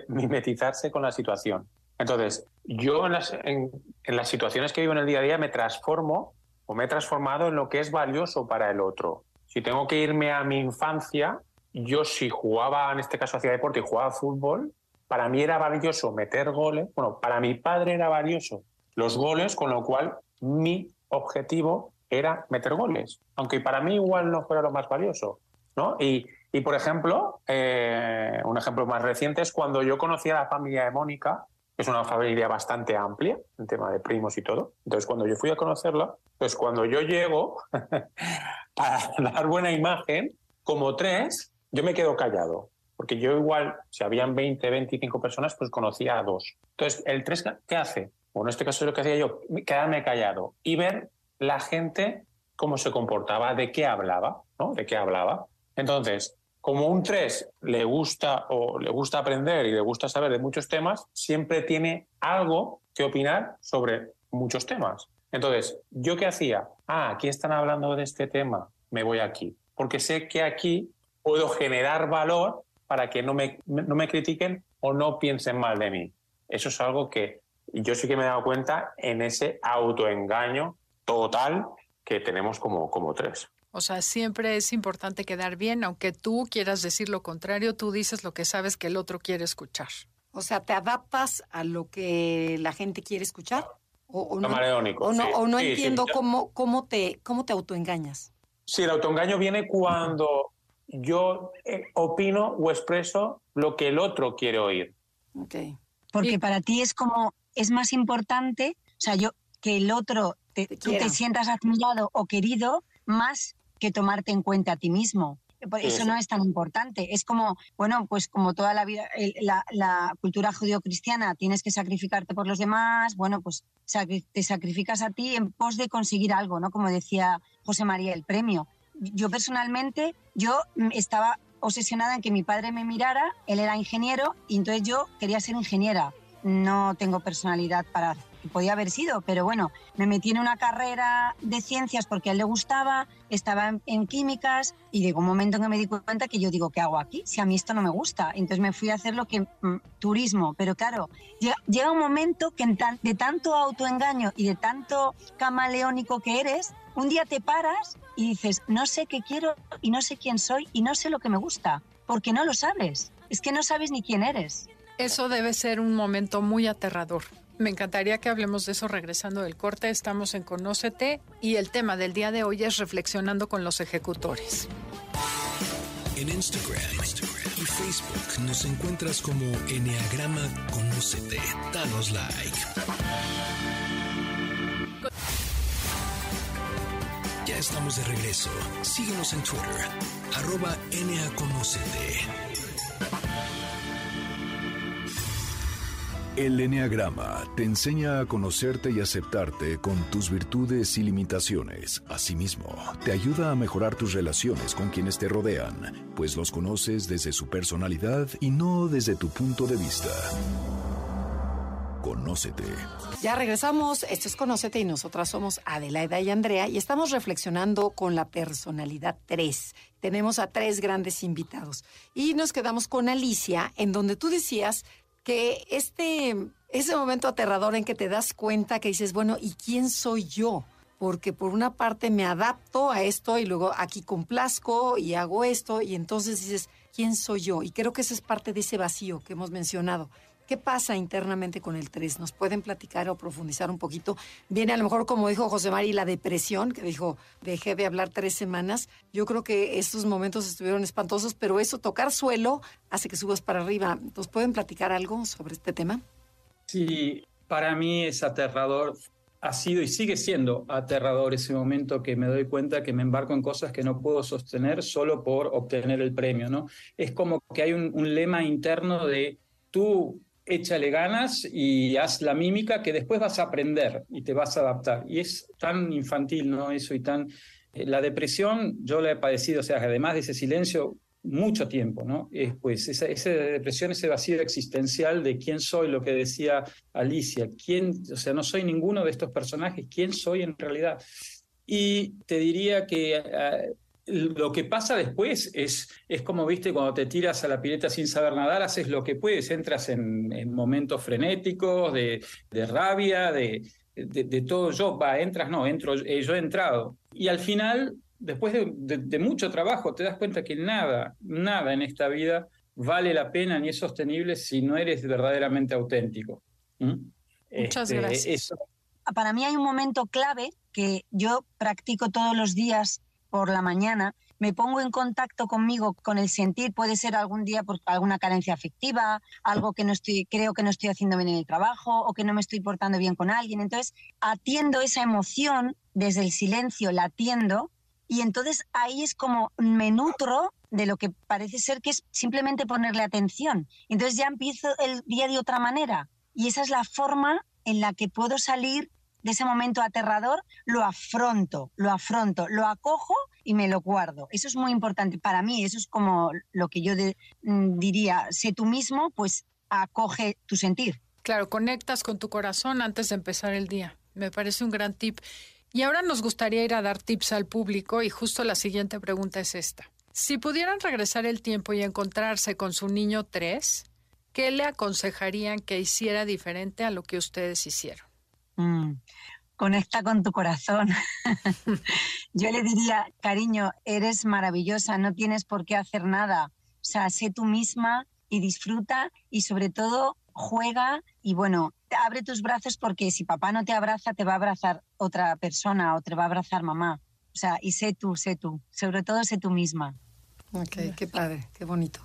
mimetizarse con la situación. Entonces, yo en las, en, en las situaciones que vivo en el día a día me transformo o me he transformado en lo que es valioso para el otro. Si tengo que irme a mi infancia, yo si jugaba, en este caso hacía deporte y jugaba fútbol, para mí era valioso meter goles, bueno, para mi padre era valioso los goles, con lo cual mi objetivo era meter goles, aunque para mí igual no fuera lo más valioso. ¿no? Y, y por ejemplo, eh, un ejemplo más reciente es cuando yo conocí a la familia de Mónica, es una familia bastante amplia en tema de primos y todo. Entonces, cuando yo fui a conocerla, pues cuando yo llego para dar buena imagen, como tres, yo me quedo callado. Porque yo igual, si habían 20, 25 personas, pues conocía a dos. Entonces, el tres, ¿qué hace? Bueno, en este caso es lo que hacía yo, quedarme callado y ver la gente cómo se comportaba, de qué hablaba, ¿no? De qué hablaba. Entonces, como un 3 le gusta o le gusta aprender y le gusta saber de muchos temas, siempre tiene algo que opinar sobre muchos temas. Entonces, ¿yo qué hacía? Ah, aquí están hablando de este tema, me voy aquí. Porque sé que aquí puedo generar valor para que no me, no me critiquen o no piensen mal de mí. Eso es algo que yo sí que me he dado cuenta en ese autoengaño total que tenemos como, como tres. O sea, siempre es importante quedar bien, aunque tú quieras decir lo contrario, tú dices lo que sabes que el otro quiere escuchar. O sea, ¿te adaptas a lo que la gente quiere escuchar? O, no, o no, o no entiendo cómo, cómo, te, cómo te autoengañas. Sí, el autoengaño viene cuando yo eh, opino o expreso lo que el otro quiere oír. Okay. Porque para ti es como, es más importante, o sea, yo, que el otro, te, tú te sientas admirado o querido más que tomarte en cuenta a ti mismo. Eso no es tan importante. Es como, bueno, pues como toda la vida, la, la cultura judio-cristiana, tienes que sacrificarte por los demás, bueno, pues te sacrificas a ti en pos de conseguir algo, ¿no? Como decía José María, el premio. Yo personalmente, yo estaba obsesionada en que mi padre me mirara, él era ingeniero y entonces yo quería ser ingeniera. No tengo personalidad para podía haber sido, pero bueno, me metí en una carrera de ciencias porque a él le gustaba, estaba en, químicas y llegó un momento en que me di cuenta que yo digo, ¿qué hago aquí? Si a mí esto no me gusta. Entonces me fui a hacer lo que, mm, turismo, pero claro, llega, un momento que de tanto autoengaño y de tanto camaleónico que eres, un día te paras y dices, no sé qué quiero y no sé quién soy y no sé lo que me gusta, porque no lo sabes. Es que no sabes ni quién eres. Eso debe ser un momento muy aterrador. Me encantaría que hablemos de eso regresando del corte. Estamos en Conócete y el tema del día de hoy es reflexionando con los ejecutores. En Instagram, y Facebook nos encuentras como Enneagrama Conócete. Danos like. Ya estamos de regreso. Síguenos en Twitter, arroba Conocete. El Enneagrama te enseña a conocerte y aceptarte con tus virtudes y limitaciones. Asimismo, te ayuda a mejorar tus relaciones con quienes te rodean, pues los conoces desde su personalidad y no desde tu punto de vista. Conócete. Ya regresamos, esto es Conócete y nosotras somos Adelaida y Andrea y estamos reflexionando con la personalidad 3. Tenemos a tres grandes invitados y nos quedamos con Alicia, en donde tú decías que este, ese momento aterrador en que te das cuenta que dices, bueno, ¿y quién soy yo? Porque por una parte me adapto a esto y luego aquí complazco y hago esto y entonces dices, ¿quién soy yo? Y creo que esa es parte de ese vacío que hemos mencionado. ¿Qué pasa internamente con el 3? ¿Nos pueden platicar o profundizar un poquito? Viene a lo mejor, como dijo José Mari, la depresión, que dijo, dejé de hablar tres semanas. Yo creo que estos momentos estuvieron espantosos, pero eso, tocar suelo, hace que subas para arriba. ¿Nos pueden platicar algo sobre este tema? Sí, para mí es aterrador. Ha sido y sigue siendo aterrador ese momento que me doy cuenta que me embarco en cosas que no puedo sostener solo por obtener el premio, ¿no? Es como que hay un, un lema interno de tú échale ganas y haz la mímica que después vas a aprender y te vas a adaptar. Y es tan infantil, ¿no? Eso y tan... Eh, la depresión yo la he padecido, o sea, además de ese silencio, mucho tiempo, ¿no? Es, pues esa, esa, depresión, ese vacío existencial de quién soy, lo que decía Alicia, quién, o sea, no soy ninguno de estos personajes, quién soy en realidad. Y te diría que eh, lo que pasa después es, es como, viste, cuando te tiras a la pileta sin saber nadar, haces lo que puedes, entras en, momentos frenéticos, de, rabia, de, de, todo. Yo, va, entras, no, entro, eh, yo he entrado. Y al final, después de, mucho trabajo, te das cuenta que nada, nada en esta vida vale la pena ni es sostenible si no eres verdaderamente auténtico. ¿Mm? Muchas este, gracias. Para mí hay un momento clave que yo practico todos los días por la mañana, me pongo en contacto conmigo, con el sentir, puede ser algún día por alguna carencia afectiva, algo que no estoy, creo que no estoy haciendo bien en el trabajo o que no me estoy portando bien con alguien. Entonces, atiendo esa emoción desde el silencio, la atiendo y entonces ahí es como me nutro de lo que parece ser que es simplemente ponerle atención. Entonces ya empiezo el día de otra manera y esa es la forma en la que puedo salir de ese momento aterrador, lo afronto, lo afronto, lo acojo y me lo guardo. Eso es muy importante para mí, eso es como lo que yo mm, diría, sé tú mismo, pues acoge tu sentir. Claro, conectas con tu corazón antes de empezar el día. Me parece un gran tip. Y ahora nos gustaría ir a dar tips al público y justo la siguiente pregunta es esta. Si pudieran regresar el tiempo y encontrarse con su niño 3, ¿qué le aconsejarían que hiciera diferente a lo que ustedes hicieron? Mm, conecta con tu corazón. Yo le diría, cariño, eres maravillosa, no tienes por qué hacer nada. O sea, sé tú misma y disfruta y sobre todo juega y bueno, abre tus brazos porque si papá no te abraza, te va a abrazar otra persona o te va a abrazar mamá. O sea, y sé tú, sé tú. Sobre todo sé tú misma. Ok, qué padre, qué bonito.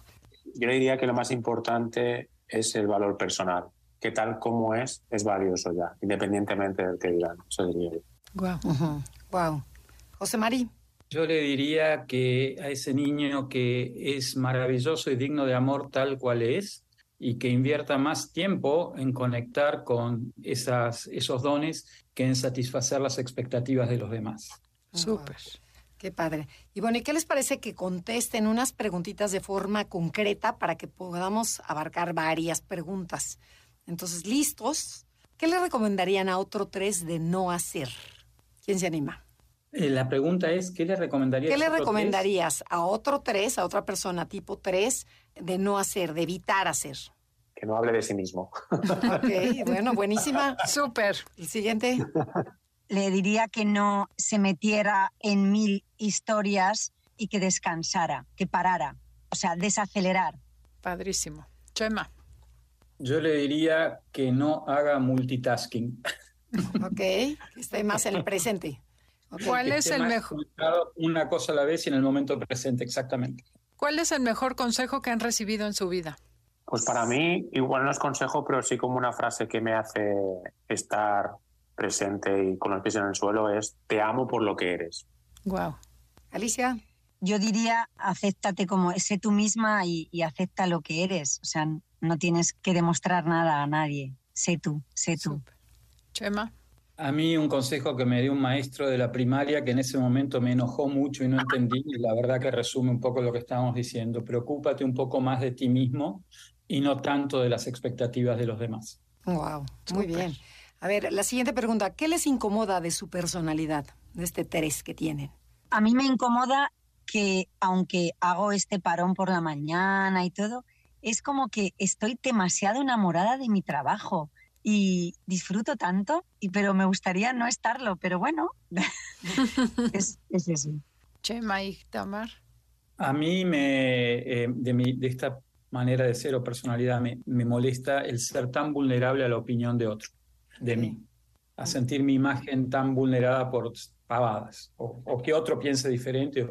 Yo le diría que lo más importante es el valor personal, que tal como es, es valioso ya, independientemente del que digan. Eso diría yo. Wow. wow. José Marí. Yo le diría que a ese niño que es maravilloso y digno de amor tal cual es, y que invierta más tiempo en conectar con esas, esos dones que en satisfacer las expectativas de los demás. Súper. Qué padre. Y bueno, ¿y qué les parece que contesten unas preguntitas de forma concreta para que podamos abarcar varias preguntas? Entonces, ¿listos? ¿Qué le recomendarían a otro tres de no hacer? ¿Quién se anima? Eh, la pregunta es, ¿qué le recomendarías? ¿Qué le recomendarías a otro tres, a otra persona tipo tres, de no hacer, de evitar hacer? Que no hable de sí mismo. Ok, bueno, buenísima. Súper. El siguiente. Le diría que no se metiera en mil historias y que descansara, que parara. O sea, desacelerar. Padrísimo. Chema. Yo le diría que no haga multitasking. Ok, que esté más en el presente. ¿Cuál es el mejor? Una cosa a la vez y en el momento presente, exactamente. ¿Cuál es el mejor consejo que han recibido en su vida? Pues para mí, igual no es consejo, pero sí como una frase que me hace estar presente y con los pies en el suelo es te amo por lo que eres. Wow. Alicia. Yo diría, acéptate como sé tú misma y, y acepta lo que eres. O sea, no tienes que demostrar nada a nadie. Sé tú, sé tú. Chema. A mí un consejo que me dio un maestro de la primaria que en ese momento me enojó mucho y no entendí, y la verdad que resume un poco lo que estábamos diciendo. Preocúpate un poco más de ti mismo y no tanto de las expectativas de los demás. Wow, muy bien. A ver, la siguiente pregunta, ¿qué les incomoda de su personalidad, de este tres que tienen? A mí me incomoda que aunque hago este parón por la mañana y todo, es como que estoy demasiado enamorada de mi trabajo y disfruto tanto, y, pero me gustaría no estarlo, pero bueno, es, es eso. Chema y Tamar. A mí me, eh, de, mi, de esta manera de ser o personalidad me, me, molesta el ser tan vulnerable a la opinión de otro, de mí, a sentir mi imagen tan vulnerada por pavadas o, o que otro piense diferente.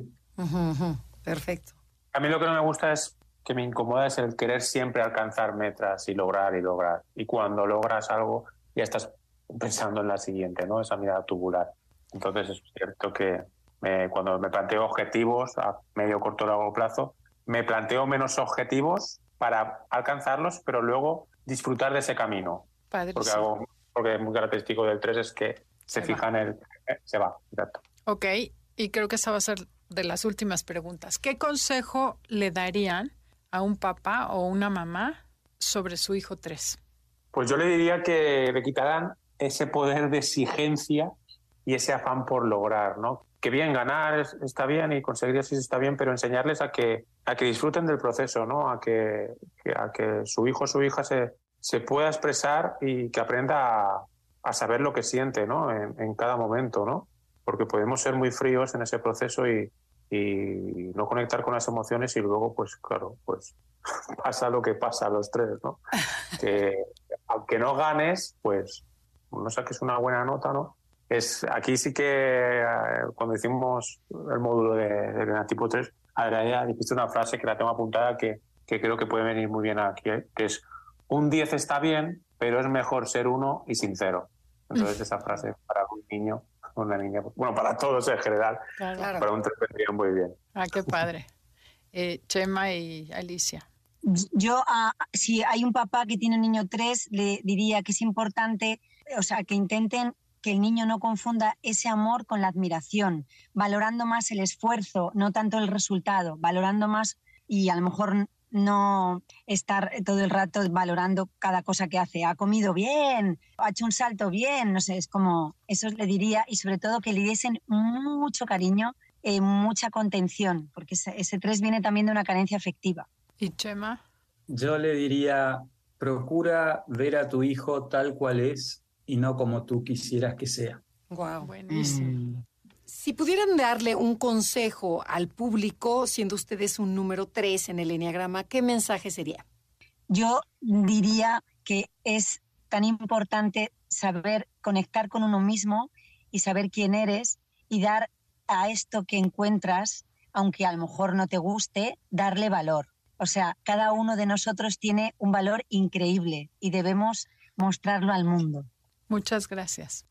Perfecto. A mí lo que no me gusta es que me incomoda es el querer siempre alcanzar metas y lograr y lograr. Y cuando logras algo, ya estás pensando en la siguiente, ¿no? Esa mirada tubular. Entonces es cierto que me, cuando me planteo objetivos a medio, corto, largo plazo, me planteo menos objetivos para alcanzarlos, pero luego disfrutar de ese camino. Porque, algo, porque muy característico del 3 es que se, se fija en el... Eh, se va, exacto. Ok, y creo que esa va a ser de las últimas preguntas. ¿Qué consejo le darían a un papá o una mamá sobre su hijo 3? Pues yo le diría que le quitaran ese poder de exigencia y ese afán por lograr, ¿no? Que bien ganar está bien y conseguir así está bien, pero enseñarles a que, a que disfruten del proceso, ¿no? A que, a que su hijo o su hija se, se pueda expresar y que aprenda a, a saber lo que siente, ¿no? En, en, cada momento, ¿no? Porque podemos ser muy fríos en ese proceso y, y no conectar con las emociones y luego, pues claro, pues pasa lo que pasa a los tres, ¿no? Que aunque no ganes, pues no saques una buena nota, ¿no? es, aquí sí que eh, cuando hicimos el módulo de, de tipo 3, Adriana dijiste una frase que la tengo apuntada que, que creo que puede venir muy bien aquí, ¿eh? que es un 10 está bien, pero es mejor ser uno y sincero. Entonces esa frase para un niño, una niña, bueno, para todos en general, para un 3 vendría muy bien. Ah, qué padre. Eh, Chema y Alicia. Yo, ah, si hay un papá que tiene un niño 3, le diría que es importante, o sea, que intenten que el niño no confunda ese amor con la admiración, valorando más el esfuerzo, no tanto el resultado, valorando más y a lo mejor no estar todo el rato valorando cada cosa que hace. Ha comido bien, ha hecho un salto bien, no sé, es como, eso le diría, y sobre todo que le diesen mucho cariño, eh, mucha contención, porque ese, ese tres viene también de una carencia afectiva. ¿Y Chema? Yo le diría, procura ver a tu hijo tal cual es y no como tú quisieras que sea. Wow. Buenísimo. Mm. Si pudieran darle un consejo al público, siendo ustedes un número 3 en el Enneagrama, ¿qué mensaje sería? Yo diría que es tan importante saber conectar con uno mismo y saber quién eres y dar a esto que encuentras, aunque a lo mejor no te guste, darle valor. O sea, cada uno de nosotros tiene un valor increíble y debemos mostrarlo al mundo. Muchas gracias.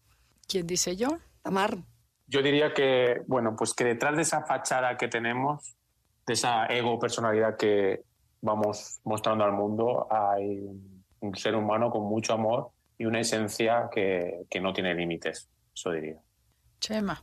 ¿Quién dice yo? Tamar. Yo diría que, bueno, pues que detrás de esa fachada que tenemos, de esa ego personalidad que vamos mostrando al mundo, hay un ser humano con mucho amor y una esencia que, que no tiene límites, eso diría. Chema.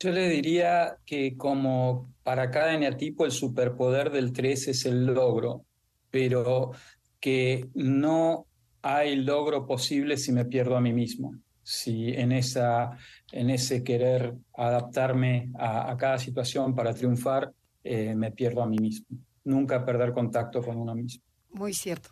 Yo le diría que como para cada eneatipo el superpoder del 3 es el logro, pero que no hay logro posible si me pierdo a mí mismo, si en, esa, en ese querer adaptarme a, cada situación para triunfar, eh, me pierdo a mí mismo. Nunca perder contacto con uno mismo. Muy cierto.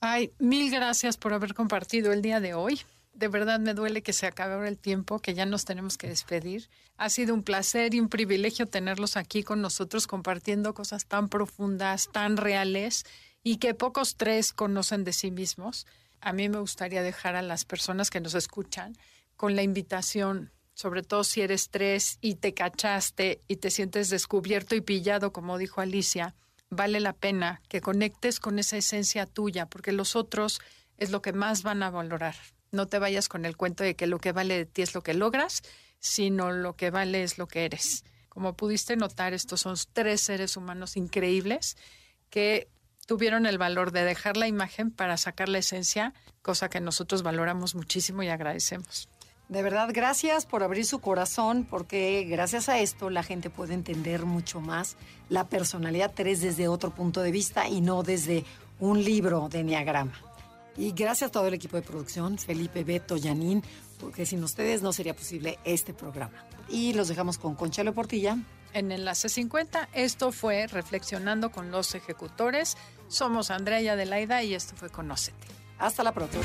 Ay, mil gracias por haber compartido el día de hoy. De verdad me duele que se acabe ahora el tiempo, que ya nos tenemos que despedir. Ha sido un placer y un privilegio tenerlos aquí con nosotros compartiendo cosas tan profundas, tan reales y que pocos tres conocen de sí mismos. A mí me gustaría dejar a las personas que nos escuchan con la invitación, sobre todo si eres tres y te cachaste y te sientes descubierto y pillado, como dijo Alicia, vale la pena que conectes con esa esencia tuya, porque los otros es lo que más van a valorar. No te vayas con el cuento de que lo que vale de ti es lo que logras, sino lo que vale es lo que eres. Como pudiste notar, estos son tres seres humanos increíbles que tuvieron el valor de dejar la imagen para sacar la esencia, cosa que nosotros valoramos muchísimo y agradecemos. De verdad, gracias por abrir su corazón, porque gracias a esto la gente puede entender mucho más la personalidad 3 desde otro punto de vista y no desde un libro de Enneagrama. Y gracias a todo el equipo de producción, Felipe, Beto, Yanin, porque sin ustedes no sería posible este programa. Y los dejamos con Conchalo Portilla. En Enlace 50, esto fue Reflexionando con los Ejecutores. Somos Andrea y Adelaida y esto fue Conócete. Hasta la próxima.